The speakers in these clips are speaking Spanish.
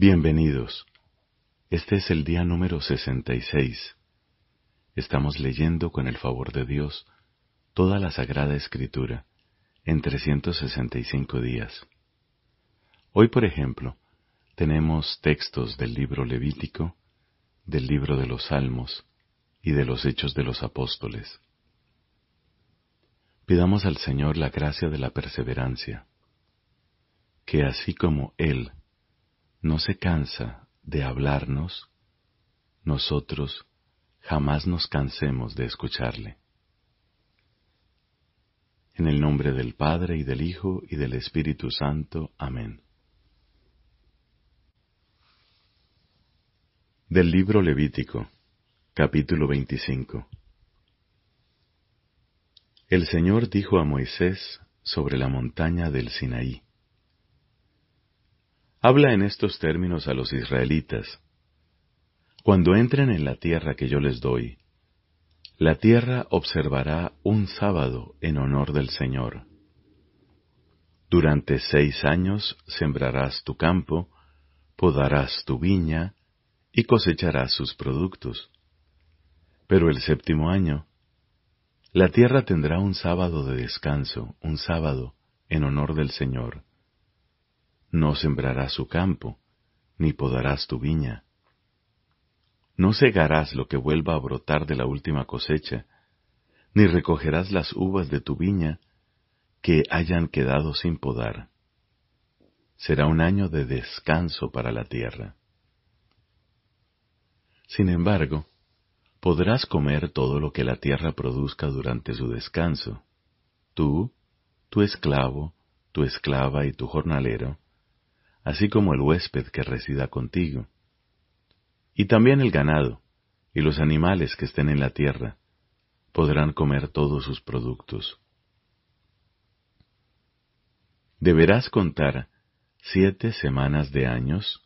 Bienvenidos. Este es el día número 66. Estamos leyendo con el favor de Dios toda la Sagrada Escritura en 365 días. Hoy, por ejemplo, tenemos textos del libro Levítico, del libro de los Salmos y de los Hechos de los Apóstoles. Pidamos al Señor la gracia de la perseverancia, que así como Él no se cansa de hablarnos, nosotros jamás nos cansemos de escucharle. En el nombre del Padre y del Hijo y del Espíritu Santo. Amén. Del libro Levítico, capítulo 25. El Señor dijo a Moisés sobre la montaña del Sinaí, Habla en estos términos a los israelitas. Cuando entren en la tierra que yo les doy, la tierra observará un sábado en honor del Señor. Durante seis años sembrarás tu campo, podarás tu viña y cosecharás sus productos. Pero el séptimo año, la tierra tendrá un sábado de descanso, un sábado en honor del Señor no sembrarás su campo, ni podarás tu viña. No segarás lo que vuelva a brotar de la última cosecha, ni recogerás las uvas de tu viña que hayan quedado sin podar. Será un año de descanso para la tierra. Sin embargo, podrás comer todo lo que la tierra produzca durante su descanso, tú, tu esclavo, tu esclava y tu jornalero, así como el huésped que resida contigo, y también el ganado y los animales que estén en la tierra podrán comer todos sus productos. Deberás contar siete semanas de años,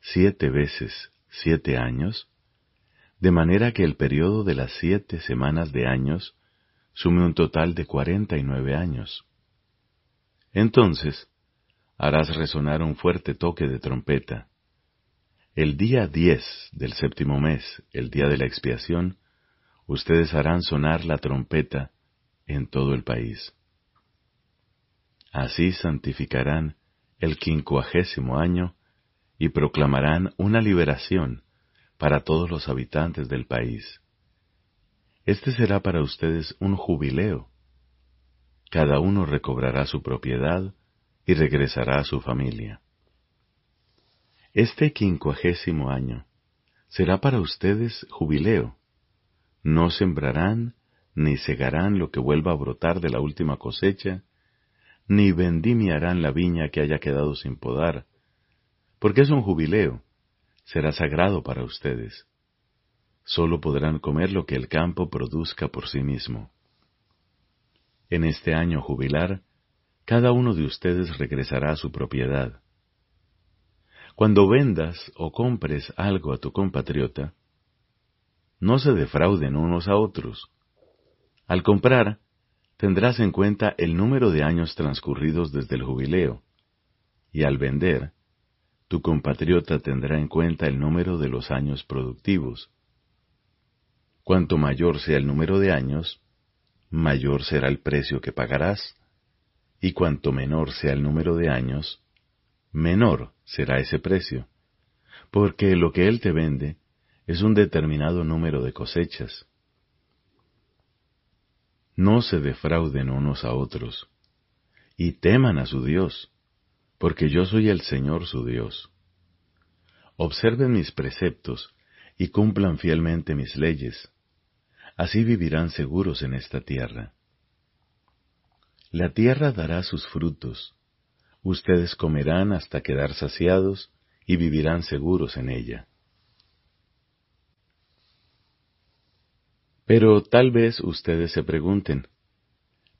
siete veces siete años, de manera que el periodo de las siete semanas de años sume un total de cuarenta y nueve años. Entonces, harás resonar un fuerte toque de trompeta. El día diez del séptimo mes, el día de la expiación, ustedes harán sonar la trompeta en todo el país. Así santificarán el quincuagésimo año y proclamarán una liberación para todos los habitantes del país. Este será para ustedes un jubileo. Cada uno recobrará su propiedad y regresará a su familia. Este quincuagésimo año será para ustedes jubileo. No sembrarán ni segarán lo que vuelva a brotar de la última cosecha, ni vendimiarán la viña que haya quedado sin podar, porque es un jubileo, será sagrado para ustedes. Solo podrán comer lo que el campo produzca por sí mismo. En este año jubilar, cada uno de ustedes regresará a su propiedad. Cuando vendas o compres algo a tu compatriota, no se defrauden unos a otros. Al comprar, tendrás en cuenta el número de años transcurridos desde el jubileo, y al vender, tu compatriota tendrá en cuenta el número de los años productivos. Cuanto mayor sea el número de años, mayor será el precio que pagarás y cuanto menor sea el número de años, menor será ese precio, porque lo que Él te vende es un determinado número de cosechas. No se defrauden unos a otros, y teman a su Dios, porque yo soy el Señor su Dios. Observen mis preceptos y cumplan fielmente mis leyes, así vivirán seguros en esta tierra. La tierra dará sus frutos. Ustedes comerán hasta quedar saciados y vivirán seguros en ella. Pero tal vez ustedes se pregunten,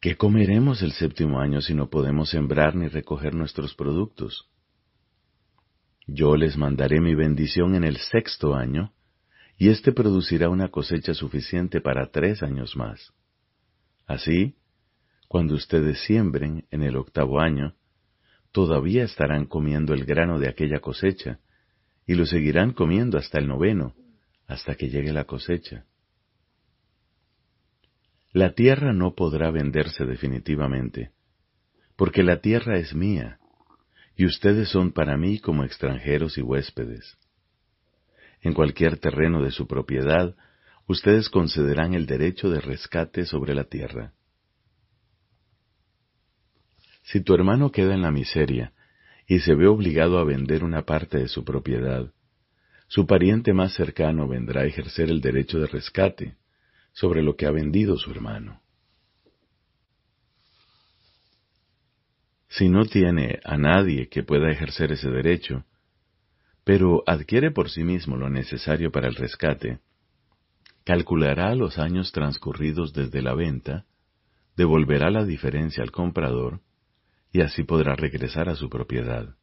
¿qué comeremos el séptimo año si no podemos sembrar ni recoger nuestros productos? Yo les mandaré mi bendición en el sexto año, y éste producirá una cosecha suficiente para tres años más. Así, cuando ustedes siembren en el octavo año, todavía estarán comiendo el grano de aquella cosecha y lo seguirán comiendo hasta el noveno, hasta que llegue la cosecha. La tierra no podrá venderse definitivamente, porque la tierra es mía, y ustedes son para mí como extranjeros y huéspedes. En cualquier terreno de su propiedad, ustedes concederán el derecho de rescate sobre la tierra. Si tu hermano queda en la miseria y se ve obligado a vender una parte de su propiedad, su pariente más cercano vendrá a ejercer el derecho de rescate sobre lo que ha vendido su hermano. Si no tiene a nadie que pueda ejercer ese derecho, pero adquiere por sí mismo lo necesario para el rescate, calculará los años transcurridos desde la venta, devolverá la diferencia al comprador y así podrá regresar a su propiedad.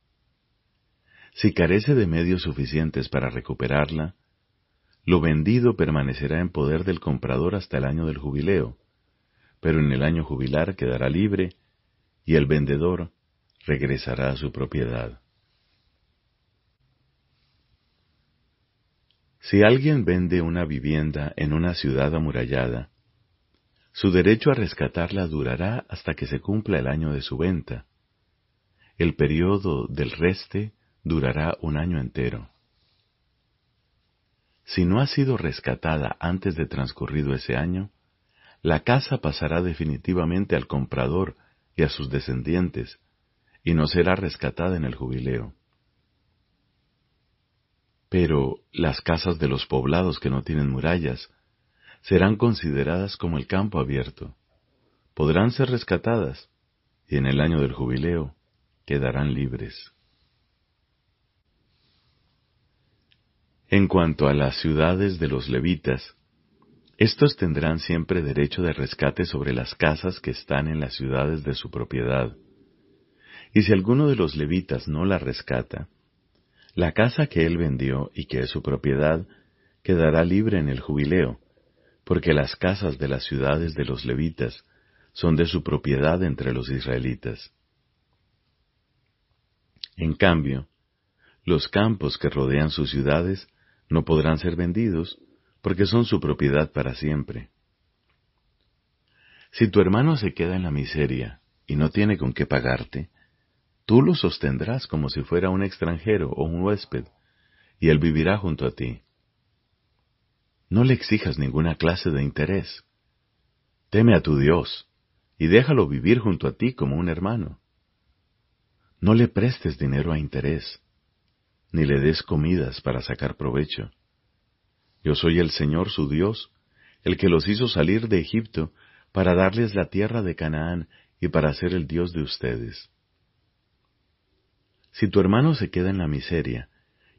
Si carece de medios suficientes para recuperarla, lo vendido permanecerá en poder del comprador hasta el año del jubileo, pero en el año jubilar quedará libre y el vendedor regresará a su propiedad. Si alguien vende una vivienda en una ciudad amurallada, su derecho a rescatarla durará hasta que se cumpla el año de su venta. El periodo del reste durará un año entero. Si no ha sido rescatada antes de transcurrido ese año, la casa pasará definitivamente al comprador y a sus descendientes, y no será rescatada en el jubileo. Pero las casas de los poblados que no tienen murallas serán consideradas como el campo abierto. Podrán ser rescatadas y en el año del jubileo quedarán libres. En cuanto a las ciudades de los levitas, estos tendrán siempre derecho de rescate sobre las casas que están en las ciudades de su propiedad. Y si alguno de los levitas no la rescata, la casa que él vendió y que es su propiedad quedará libre en el jubileo, porque las casas de las ciudades de los levitas son de su propiedad entre los israelitas. En cambio, los campos que rodean sus ciudades no podrán ser vendidos, porque son su propiedad para siempre. Si tu hermano se queda en la miseria y no tiene con qué pagarte, tú lo sostendrás como si fuera un extranjero o un huésped, y él vivirá junto a ti. No le exijas ninguna clase de interés. Teme a tu Dios y déjalo vivir junto a ti como un hermano. No le prestes dinero a interés, ni le des comidas para sacar provecho. Yo soy el Señor su Dios, el que los hizo salir de Egipto para darles la tierra de Canaán y para ser el Dios de ustedes. Si tu hermano se queda en la miseria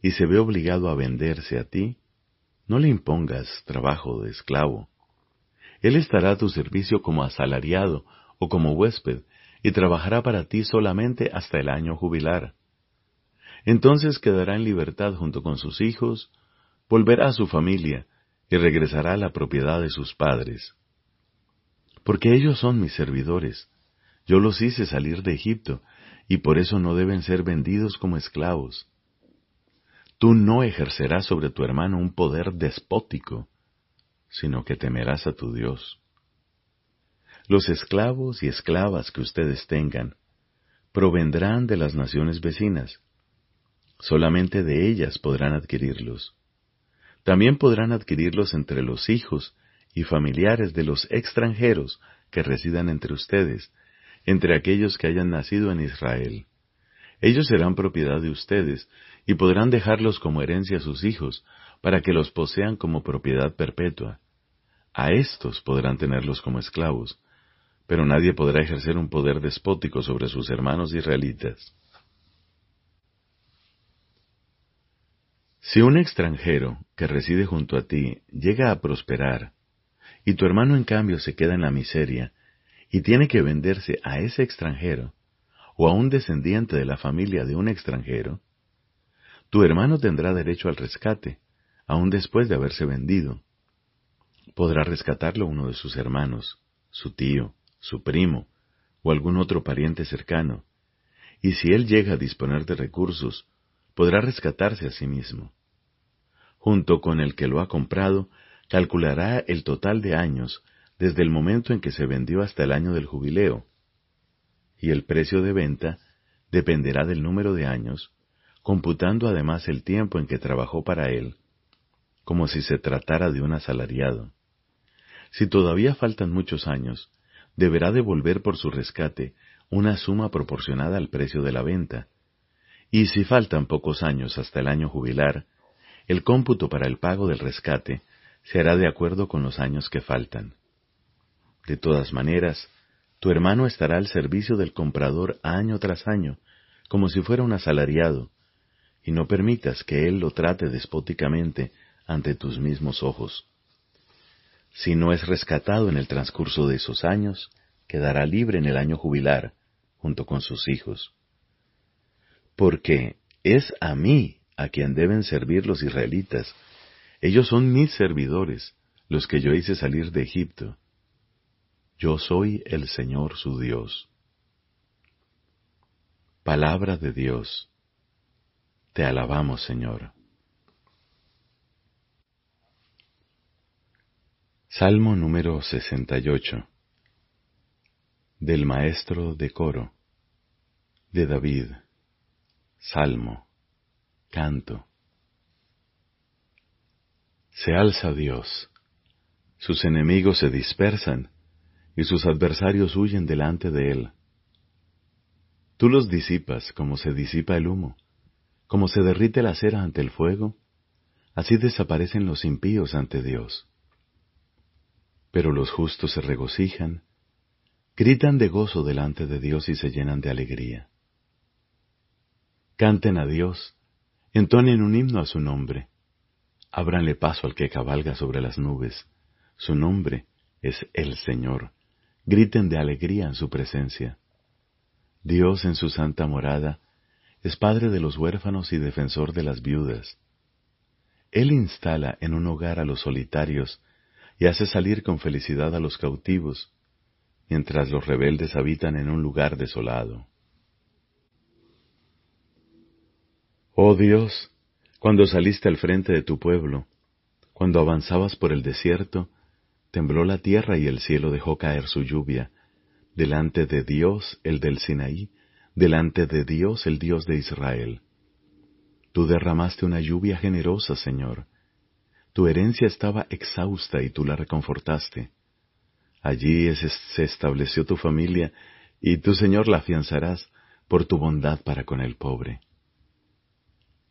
y se ve obligado a venderse a ti, no le impongas trabajo de esclavo. Él estará a tu servicio como asalariado o como huésped, y trabajará para ti solamente hasta el año jubilar. Entonces quedará en libertad junto con sus hijos, volverá a su familia y regresará a la propiedad de sus padres. Porque ellos son mis servidores. Yo los hice salir de Egipto, y por eso no deben ser vendidos como esclavos. Tú no ejercerás sobre tu hermano un poder despótico, sino que temerás a tu Dios. Los esclavos y esclavas que ustedes tengan provendrán de las naciones vecinas. Solamente de ellas podrán adquirirlos. También podrán adquirirlos entre los hijos y familiares de los extranjeros que residan entre ustedes, entre aquellos que hayan nacido en Israel. Ellos serán propiedad de ustedes y podrán dejarlos como herencia a sus hijos, para que los posean como propiedad perpetua. A éstos podrán tenerlos como esclavos, pero nadie podrá ejercer un poder despótico sobre sus hermanos israelitas. Si un extranjero que reside junto a ti llega a prosperar, y tu hermano en cambio se queda en la miseria, y tiene que venderse a ese extranjero, o a un descendiente de la familia de un extranjero, tu hermano tendrá derecho al rescate, aun después de haberse vendido. Podrá rescatarlo uno de sus hermanos, su tío, su primo, o algún otro pariente cercano, y si él llega a disponer de recursos, podrá rescatarse a sí mismo. Junto con el que lo ha comprado, calculará el total de años desde el momento en que se vendió hasta el año del jubileo, y el precio de venta dependerá del número de años, computando además el tiempo en que trabajó para él, como si se tratara de un asalariado. Si todavía faltan muchos años, deberá devolver por su rescate una suma proporcionada al precio de la venta, y si faltan pocos años hasta el año jubilar, el cómputo para el pago del rescate se hará de acuerdo con los años que faltan. De todas maneras, tu hermano estará al servicio del comprador año tras año, como si fuera un asalariado, y no permitas que él lo trate despóticamente ante tus mismos ojos. Si no es rescatado en el transcurso de esos años, quedará libre en el año jubilar, junto con sus hijos. Porque es a mí a quien deben servir los israelitas. Ellos son mis servidores, los que yo hice salir de Egipto. Yo soy el Señor su Dios. Palabra de Dios. Te alabamos, Señor. Salmo número 68 del maestro de coro de David. Salmo. Canto. Se alza Dios. Sus enemigos se dispersan y sus adversarios huyen delante de él. Tú los disipas como se disipa el humo, como se derrite la cera ante el fuego, así desaparecen los impíos ante Dios. Pero los justos se regocijan, gritan de gozo delante de Dios y se llenan de alegría. Canten a Dios, entonen un himno a su nombre, ábranle paso al que cabalga sobre las nubes, su nombre es el Señor, griten de alegría en su presencia. Dios en su santa morada es Padre de los huérfanos y defensor de las viudas. Él instala en un hogar a los solitarios y hace salir con felicidad a los cautivos, mientras los rebeldes habitan en un lugar desolado. Oh Dios, cuando saliste al frente de tu pueblo, cuando avanzabas por el desierto, tembló la tierra y el cielo dejó caer su lluvia, delante de Dios, el del Sinaí, delante de Dios, el Dios de Israel. Tú derramaste una lluvia generosa, Señor, tu herencia estaba exhausta y tú la reconfortaste. Allí se estableció tu familia y tu Señor la afianzarás por tu bondad para con el pobre.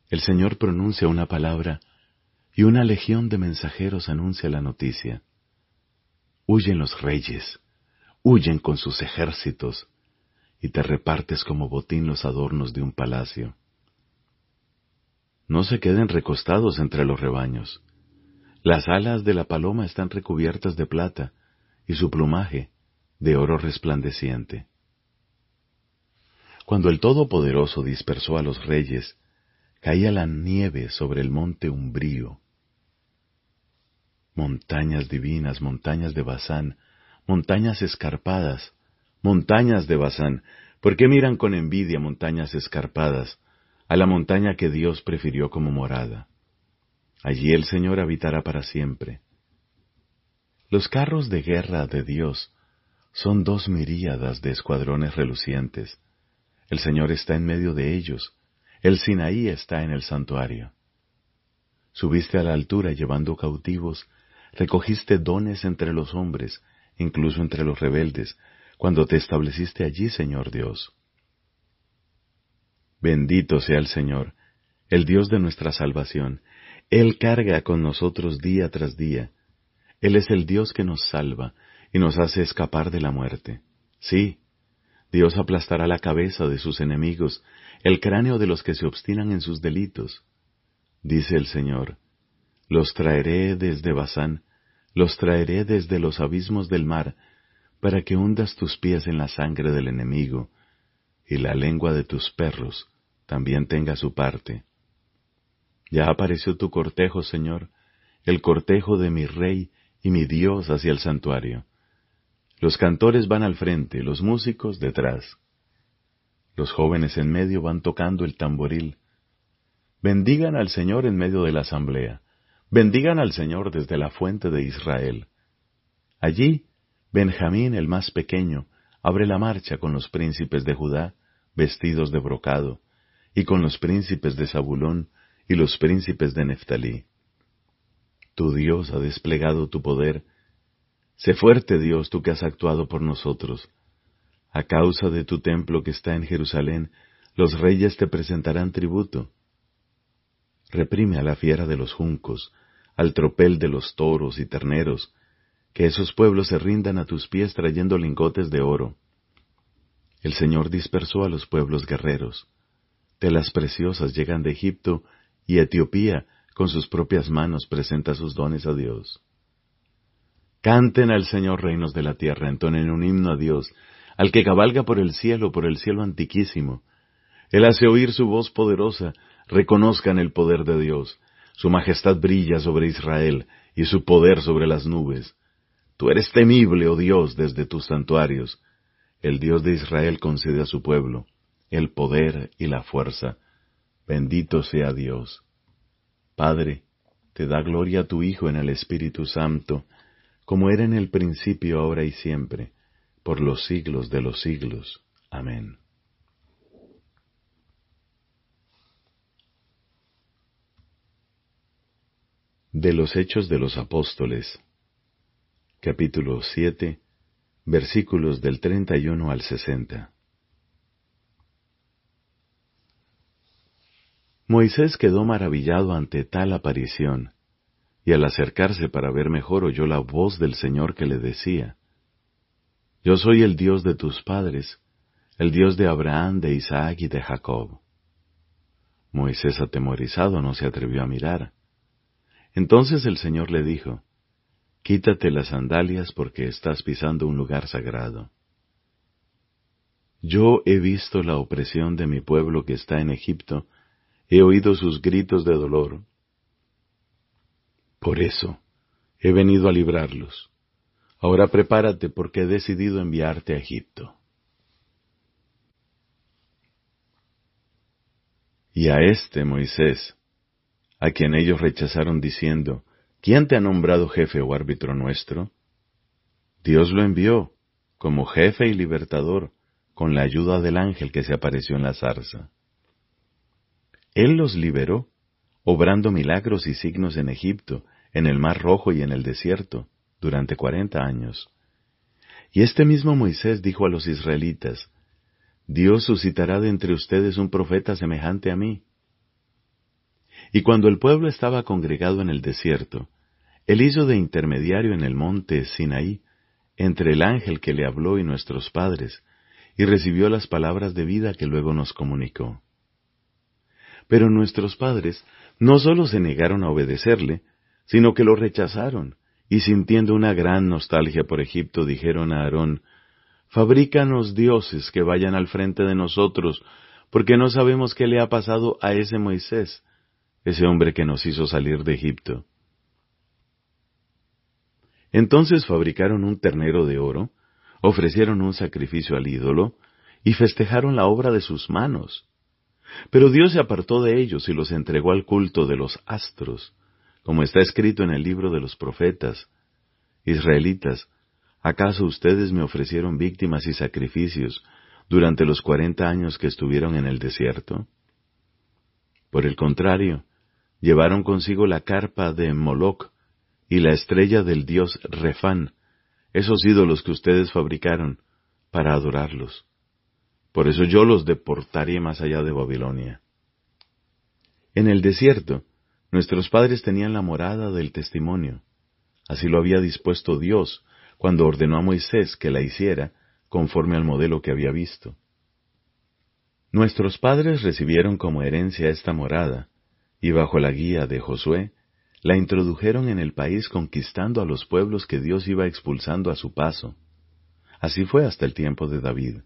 El Señor pronuncia una palabra y una legión de mensajeros anuncia la noticia. Huyen los reyes, huyen con sus ejércitos, y te repartes como botín los adornos de un palacio. No se queden recostados entre los rebaños, las alas de la paloma están recubiertas de plata y su plumaje de oro resplandeciente. Cuando el Todopoderoso dispersó a los reyes, caía la nieve sobre el monte umbrío. Montañas divinas, montañas de Bazán, montañas escarpadas, montañas de Bazán, ¿por qué miran con envidia montañas escarpadas a la montaña que Dios prefirió como morada? Allí el Señor habitará para siempre. Los carros de guerra de Dios son dos miríadas de escuadrones relucientes. El Señor está en medio de ellos. El Sinaí está en el santuario. Subiste a la altura llevando cautivos, recogiste dones entre los hombres, incluso entre los rebeldes, cuando te estableciste allí, Señor Dios. Bendito sea el Señor, el Dios de nuestra salvación, él carga con nosotros día tras día. Él es el Dios que nos salva y nos hace escapar de la muerte. Sí, Dios aplastará la cabeza de sus enemigos, el cráneo de los que se obstinan en sus delitos. Dice el Señor, los traeré desde Bazán, los traeré desde los abismos del mar, para que hundas tus pies en la sangre del enemigo, y la lengua de tus perros también tenga su parte. Ya apareció tu cortejo, Señor, el cortejo de mi Rey y mi Dios hacia el santuario. Los cantores van al frente, los músicos detrás. Los jóvenes en medio van tocando el tamboril. Bendigan al Señor en medio de la asamblea. Bendigan al Señor desde la fuente de Israel. Allí, Benjamín el más pequeño abre la marcha con los príncipes de Judá, vestidos de brocado, y con los príncipes de Zabulón y los príncipes de Neftalí. Tu Dios ha desplegado tu poder. Sé fuerte, Dios, tú que has actuado por nosotros. A causa de tu templo que está en Jerusalén, los reyes te presentarán tributo. Reprime a la fiera de los juncos, al tropel de los toros y terneros, que esos pueblos se rindan a tus pies trayendo lingotes de oro. El Señor dispersó a los pueblos guerreros. Telas preciosas llegan de Egipto y Etiopía con sus propias manos presenta sus dones a Dios. Canten al Señor reinos de la tierra, entonen un himno a Dios, al que cabalga por el cielo, por el cielo antiquísimo. Él hace oír su voz poderosa, reconozcan el poder de Dios. Su majestad brilla sobre Israel y su poder sobre las nubes. Tú eres temible, oh Dios, desde tus santuarios. El Dios de Israel concede a su pueblo el poder y la fuerza. Bendito sea Dios. Padre, te da gloria a tu Hijo en el Espíritu Santo, como era en el principio, ahora y siempre, por los siglos de los siglos. Amén. De los Hechos de los Apóstoles, capítulo 7, versículos del 31 al 60. Moisés quedó maravillado ante tal aparición, y al acercarse para ver mejor oyó la voz del Señor que le decía, Yo soy el Dios de tus padres, el Dios de Abraham, de Isaac y de Jacob. Moisés atemorizado no se atrevió a mirar. Entonces el Señor le dijo, Quítate las sandalias porque estás pisando un lugar sagrado. Yo he visto la opresión de mi pueblo que está en Egipto, he oído sus gritos de dolor. Por eso he venido a librarlos. Ahora prepárate porque he decidido enviarte a Egipto. Y a este Moisés, a quien ellos rechazaron diciendo, ¿quién te ha nombrado jefe o árbitro nuestro? Dios lo envió como jefe y libertador, con la ayuda del ángel que se apareció en la zarza. Él los liberó, obrando milagros y signos en Egipto, en el Mar Rojo y en el desierto, durante cuarenta años. Y este mismo Moisés dijo a los israelitas, Dios suscitará de entre ustedes un profeta semejante a mí, y cuando el pueblo estaba congregado en el desierto, él hizo de intermediario en el monte Sinaí entre el ángel que le habló y nuestros padres, y recibió las palabras de vida que luego nos comunicó. Pero nuestros padres no sólo se negaron a obedecerle, sino que lo rechazaron, y sintiendo una gran nostalgia por Egipto, dijeron a Aarón, Fabrícanos dioses que vayan al frente de nosotros, porque no sabemos qué le ha pasado a ese Moisés, ese hombre que nos hizo salir de Egipto. Entonces fabricaron un ternero de oro, ofrecieron un sacrificio al ídolo, y festejaron la obra de sus manos. Pero Dios se apartó de ellos y los entregó al culto de los astros, como está escrito en el libro de los profetas. Israelitas, ¿acaso ustedes me ofrecieron víctimas y sacrificios durante los cuarenta años que estuvieron en el desierto? Por el contrario, llevaron consigo la carpa de Moloc y la estrella del dios Refán, esos ídolos que ustedes fabricaron, para adorarlos. Por eso yo los deportaré más allá de Babilonia. En el desierto, nuestros padres tenían la morada del testimonio. Así lo había dispuesto Dios cuando ordenó a Moisés que la hiciera conforme al modelo que había visto. Nuestros padres recibieron como herencia esta morada, y bajo la guía de Josué, la introdujeron en el país conquistando a los pueblos que Dios iba expulsando a su paso. Así fue hasta el tiempo de David.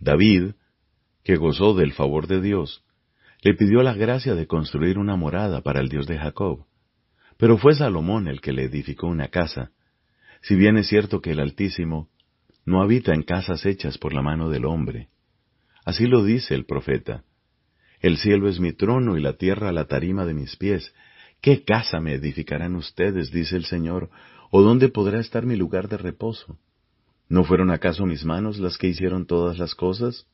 David, que gozó del favor de Dios, le pidió la gracia de construir una morada para el Dios de Jacob. Pero fue Salomón el que le edificó una casa, si bien es cierto que el Altísimo no habita en casas hechas por la mano del hombre. Así lo dice el profeta. El cielo es mi trono y la tierra la tarima de mis pies. ¿Qué casa me edificarán ustedes? dice el Señor, o dónde podrá estar mi lugar de reposo? ¿No fueron acaso mis manos las que hicieron todas las cosas?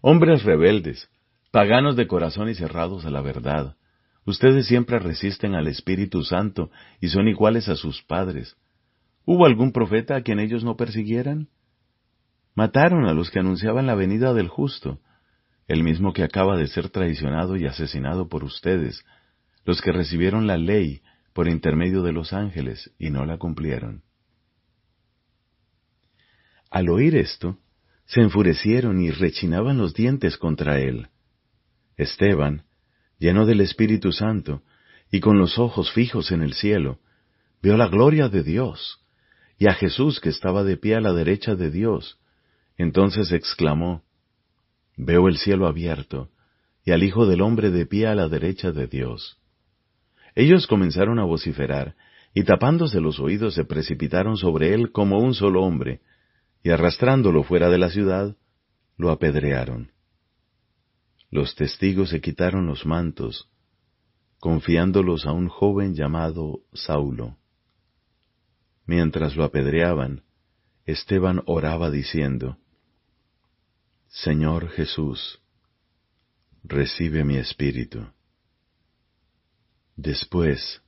Hombres rebeldes, paganos de corazón y cerrados a la verdad, ustedes siempre resisten al Espíritu Santo y son iguales a sus padres. ¿Hubo algún profeta a quien ellos no persiguieran? Mataron a los que anunciaban la venida del justo, el mismo que acaba de ser traicionado y asesinado por ustedes, los que recibieron la ley por intermedio de los ángeles y no la cumplieron. Al oír esto, se enfurecieron y rechinaban los dientes contra él. Esteban, lleno del Espíritu Santo y con los ojos fijos en el cielo, vio la gloria de Dios y a Jesús que estaba de pie a la derecha de Dios. Entonces exclamó, Veo el cielo abierto y al Hijo del Hombre de pie a la derecha de Dios. Ellos comenzaron a vociferar, y tapándose los oídos se precipitaron sobre él como un solo hombre, y arrastrándolo fuera de la ciudad, lo apedrearon. Los testigos se quitaron los mantos, confiándolos a un joven llamado Saulo. Mientras lo apedreaban, Esteban oraba diciendo, Señor Jesús, recibe mi espíritu. Después,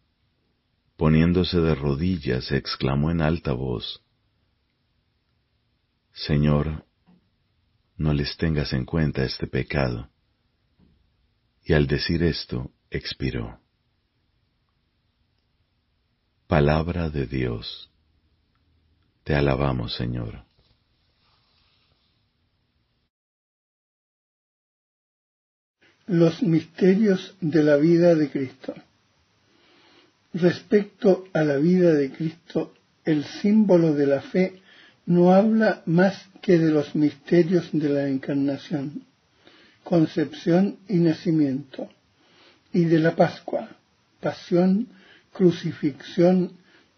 poniéndose de rodillas, exclamó en alta voz, Señor, no les tengas en cuenta este pecado. Y al decir esto, expiró. Palabra de Dios. Te alabamos, Señor. Los misterios de la vida de Cristo. Respecto a la vida de Cristo, el símbolo de la fe no habla más que de los misterios de la encarnación, concepción y nacimiento, y de la Pascua, pasión, crucifixión,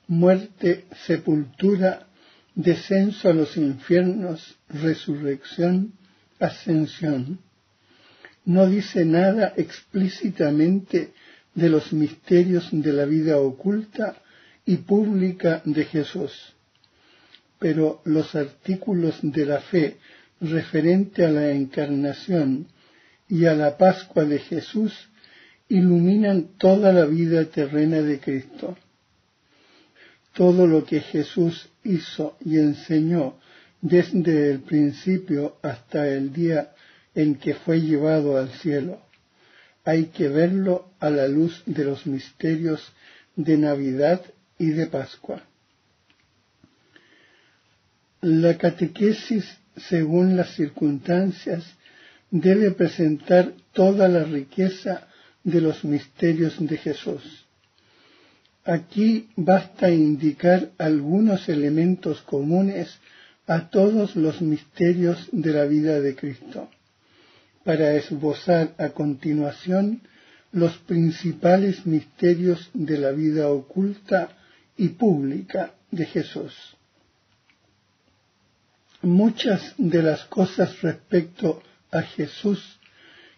muerte, sepultura, descenso a los infiernos, resurrección, ascensión. No dice nada explícitamente de los misterios de la vida oculta y pública de Jesús. Pero los artículos de la fe referente a la encarnación y a la Pascua de Jesús iluminan toda la vida terrena de Cristo. Todo lo que Jesús hizo y enseñó desde el principio hasta el día en que fue llevado al cielo hay que verlo a la luz de los misterios de Navidad y de Pascua. La catequesis, según las circunstancias, debe presentar toda la riqueza de los misterios de Jesús. Aquí basta indicar algunos elementos comunes a todos los misterios de la vida de Cristo para esbozar a continuación los principales misterios de la vida oculta y pública de Jesús. Muchas de las cosas respecto a Jesús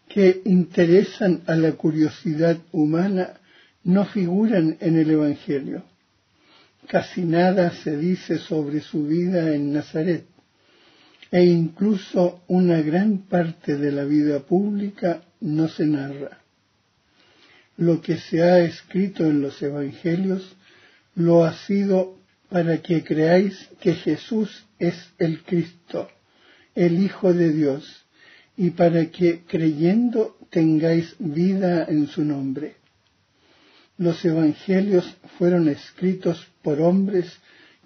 que interesan a la curiosidad humana no figuran en el Evangelio. Casi nada se dice sobre su vida en Nazaret e incluso una gran parte de la vida pública no se narra. Lo que se ha escrito en los Evangelios lo ha sido para que creáis que Jesús es el Cristo, el Hijo de Dios, y para que creyendo tengáis vida en su nombre. Los Evangelios fueron escritos por hombres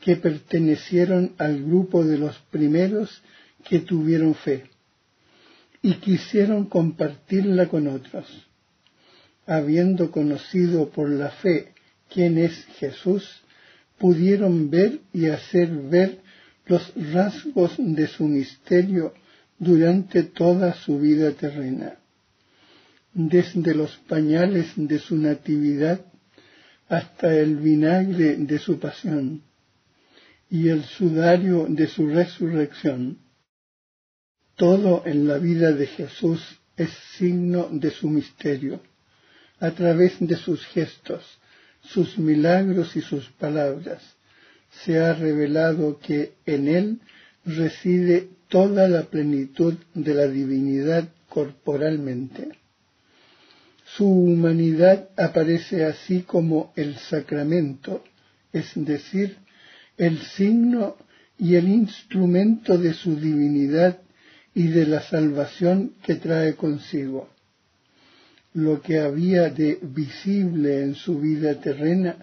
que pertenecieron al grupo de los primeros que tuvieron fe y quisieron compartirla con otros. Habiendo conocido por la fe quién es Jesús, pudieron ver y hacer ver los rasgos de su misterio durante toda su vida terrena. Desde los pañales de su natividad hasta el vinagre de su pasión y el sudario de su resurrección todo en la vida de Jesús es signo de su misterio. A través de sus gestos, sus milagros y sus palabras, se ha revelado que en él reside toda la plenitud de la divinidad corporalmente. Su humanidad aparece así como el sacramento, es decir, el signo y el instrumento de su divinidad y de la salvación que trae consigo. Lo que había de visible en su vida terrena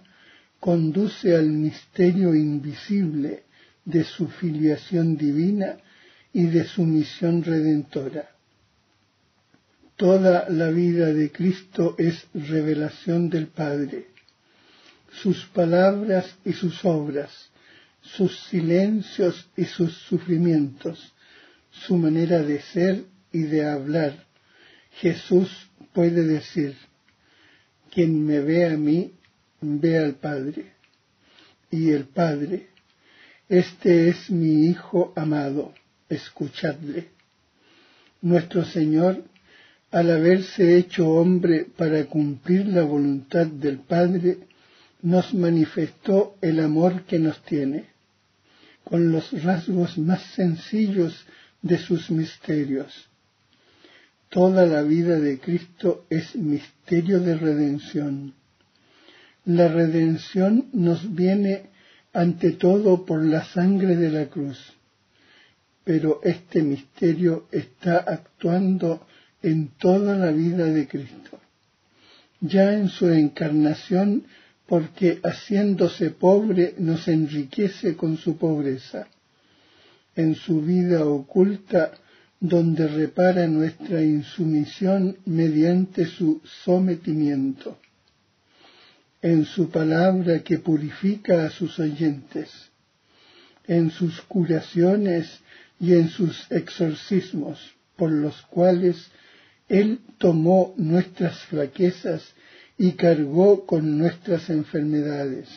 conduce al misterio invisible de su filiación divina y de su misión redentora. Toda la vida de Cristo es revelación del Padre. Sus palabras y sus obras, sus silencios y sus sufrimientos, su manera de ser y de hablar. Jesús puede decir, quien me ve a mí, ve al Padre. Y el Padre, este es mi Hijo amado, escuchadle. Nuestro Señor al haberse hecho hombre para cumplir la voluntad del Padre, nos manifestó el amor que nos tiene, con los rasgos más sencillos de sus misterios. Toda la vida de Cristo es misterio de redención. La redención nos viene ante todo por la sangre de la cruz, pero este misterio está actuando en toda la vida de Cristo, ya en su encarnación, porque haciéndose pobre nos enriquece con su pobreza, en su vida oculta, donde repara nuestra insumisión mediante su sometimiento, en su palabra que purifica a sus oyentes, en sus curaciones y en sus exorcismos, por los cuales él tomó nuestras flaquezas y cargó con nuestras enfermedades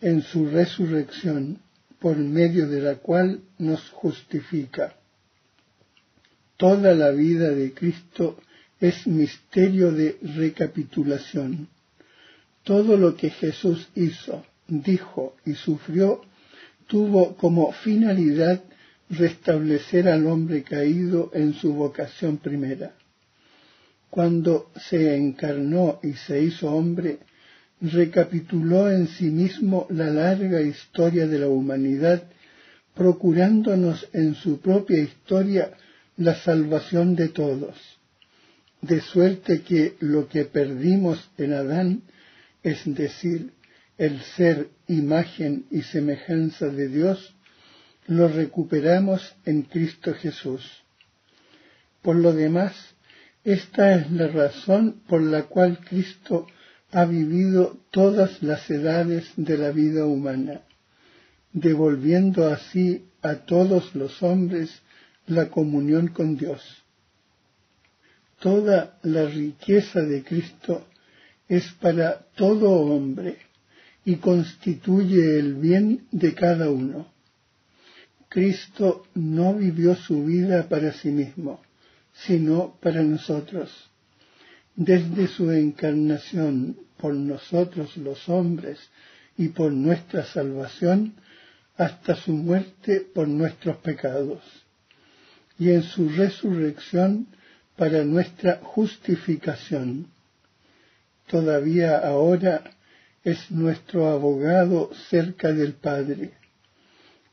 en su resurrección, por medio de la cual nos justifica. Toda la vida de Cristo es misterio de recapitulación. Todo lo que Jesús hizo, dijo y sufrió tuvo como finalidad restablecer al hombre caído en su vocación primera. Cuando se encarnó y se hizo hombre, recapituló en sí mismo la larga historia de la humanidad, procurándonos en su propia historia la salvación de todos, de suerte que lo que perdimos en Adán, es decir, el ser imagen y semejanza de Dios, lo recuperamos en Cristo Jesús. Por lo demás, esta es la razón por la cual Cristo ha vivido todas las edades de la vida humana, devolviendo así a todos los hombres la comunión con Dios. Toda la riqueza de Cristo es para todo hombre y constituye el bien de cada uno. Cristo no vivió su vida para sí mismo, sino para nosotros. Desde su encarnación por nosotros los hombres y por nuestra salvación, hasta su muerte por nuestros pecados, y en su resurrección para nuestra justificación. Todavía ahora es nuestro abogado cerca del Padre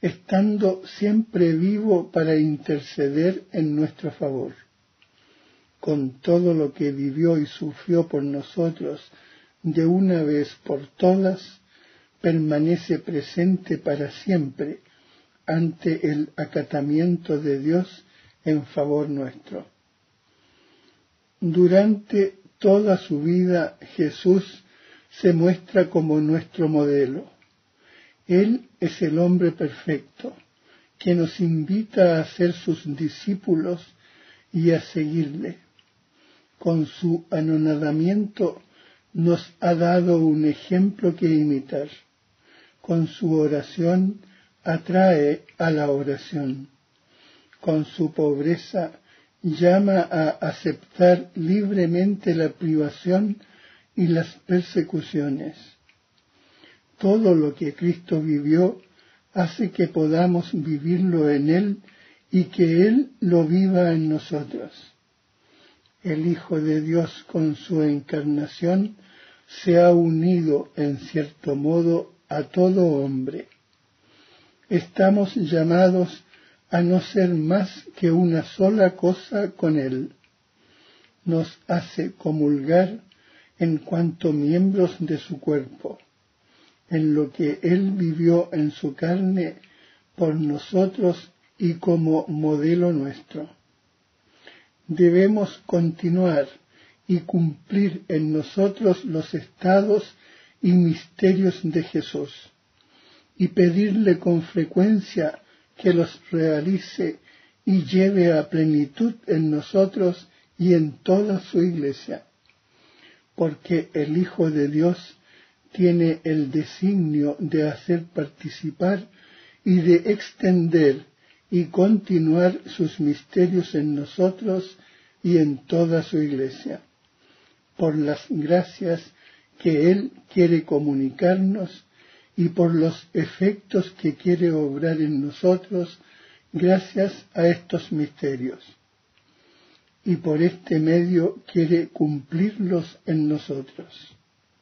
estando siempre vivo para interceder en nuestro favor. Con todo lo que vivió y sufrió por nosotros de una vez por todas, permanece presente para siempre ante el acatamiento de Dios en favor nuestro. Durante toda su vida Jesús se muestra como nuestro modelo él es el hombre perfecto, que nos invita a ser sus discípulos y a seguirle. Con su anonadamiento nos ha dado un ejemplo que imitar. Con su oración atrae a la oración. Con su pobreza llama a aceptar libremente la privación y las persecuciones. Todo lo que Cristo vivió hace que podamos vivirlo en Él y que Él lo viva en nosotros. El Hijo de Dios con su encarnación se ha unido en cierto modo a todo hombre. Estamos llamados a no ser más que una sola cosa con Él. Nos hace comulgar en cuanto miembros de su cuerpo, en lo que Él vivió en su carne por nosotros y como modelo nuestro. Debemos continuar y cumplir en nosotros los estados y misterios de Jesús y pedirle con frecuencia que los realice y lleve a plenitud en nosotros y en toda su iglesia, porque el Hijo de Dios tiene el designio de hacer participar y de extender y continuar sus misterios en nosotros y en toda su iglesia, por las gracias que Él quiere comunicarnos y por los efectos que quiere obrar en nosotros gracias a estos misterios. Y por este medio quiere cumplirlos en nosotros.